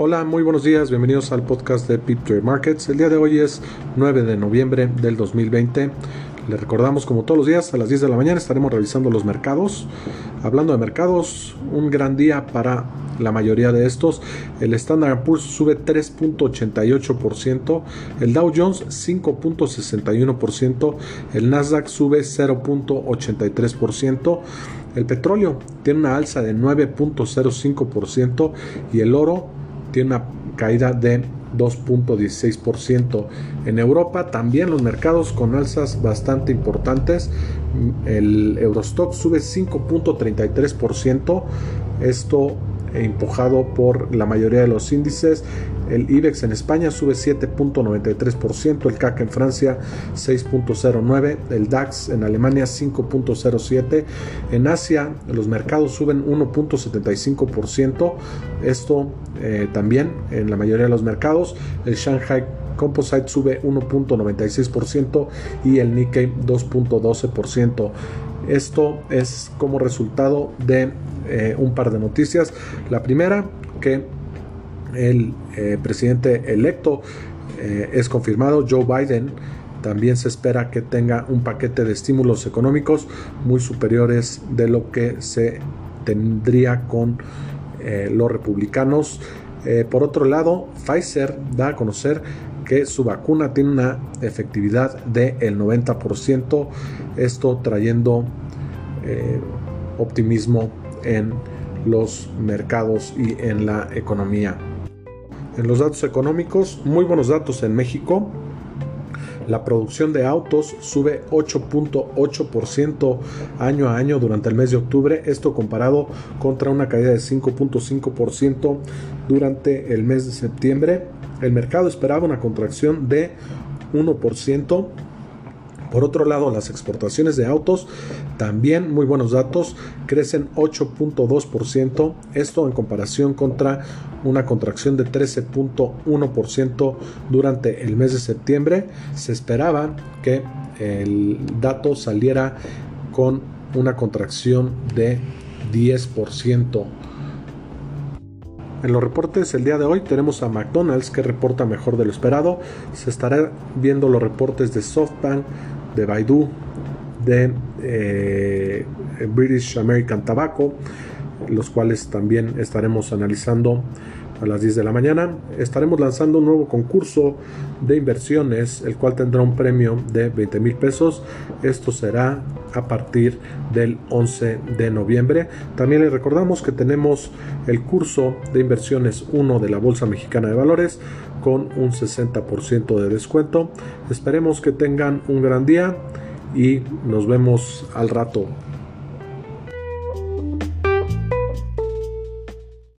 Hola, muy buenos días, bienvenidos al podcast de Pip Trade Markets. El día de hoy es 9 de noviembre del 2020. Les recordamos, como todos los días, a las 10 de la mañana estaremos revisando los mercados. Hablando de mercados, un gran día para la mayoría de estos. El Standard Poor's sube 3.88%, el Dow Jones 5.61%, el Nasdaq sube 0.83%, el petróleo tiene una alza de 9.05% y el oro tiene una caída de 2.16%. En Europa también los mercados con alzas bastante importantes. El Eurostock sube 5.33%. Esto empujado por la mayoría de los índices. El IBEX en España sube 7.93%, el CAC en Francia 6.09%, el DAX en Alemania 5.07%, en Asia los mercados suben 1.75%, esto eh, también en la mayoría de los mercados, el Shanghai Composite sube 1.96% y el Nikkei 2.12%. Esto es como resultado de eh, un par de noticias. La primera, que el eh, presidente electo eh, es confirmado, Joe Biden. También se espera que tenga un paquete de estímulos económicos muy superiores de lo que se tendría con los republicanos. por otro lado, Pfizer da a conocer que su vacuna tiene una efectividad del 90%, esto trayendo optimismo en los mercados y en la economía. En los datos económicos, muy buenos datos en México. La producción de autos sube 8.8% año a año durante el mes de octubre, esto comparado contra una caída de 5.5% durante el mes de septiembre. El mercado esperaba una contracción de 1%. Por otro lado, las exportaciones de autos, también muy buenos datos, crecen 8.2%, esto en comparación contra una contracción de 13.1% durante el mes de septiembre. Se esperaba que el dato saliera con una contracción de 10%. En los reportes el día de hoy tenemos a McDonald's que reporta mejor de lo esperado. Se estará viendo los reportes de SoftBank, de Baidu, de eh, British American Tobacco, los cuales también estaremos analizando a las 10 de la mañana. Estaremos lanzando un nuevo concurso de inversiones, el cual tendrá un premio de 20 mil pesos. Esto será a partir del 11 de noviembre. También les recordamos que tenemos el curso de inversiones 1 de la Bolsa Mexicana de Valores con un 60% de descuento. Esperemos que tengan un gran día y nos vemos al rato.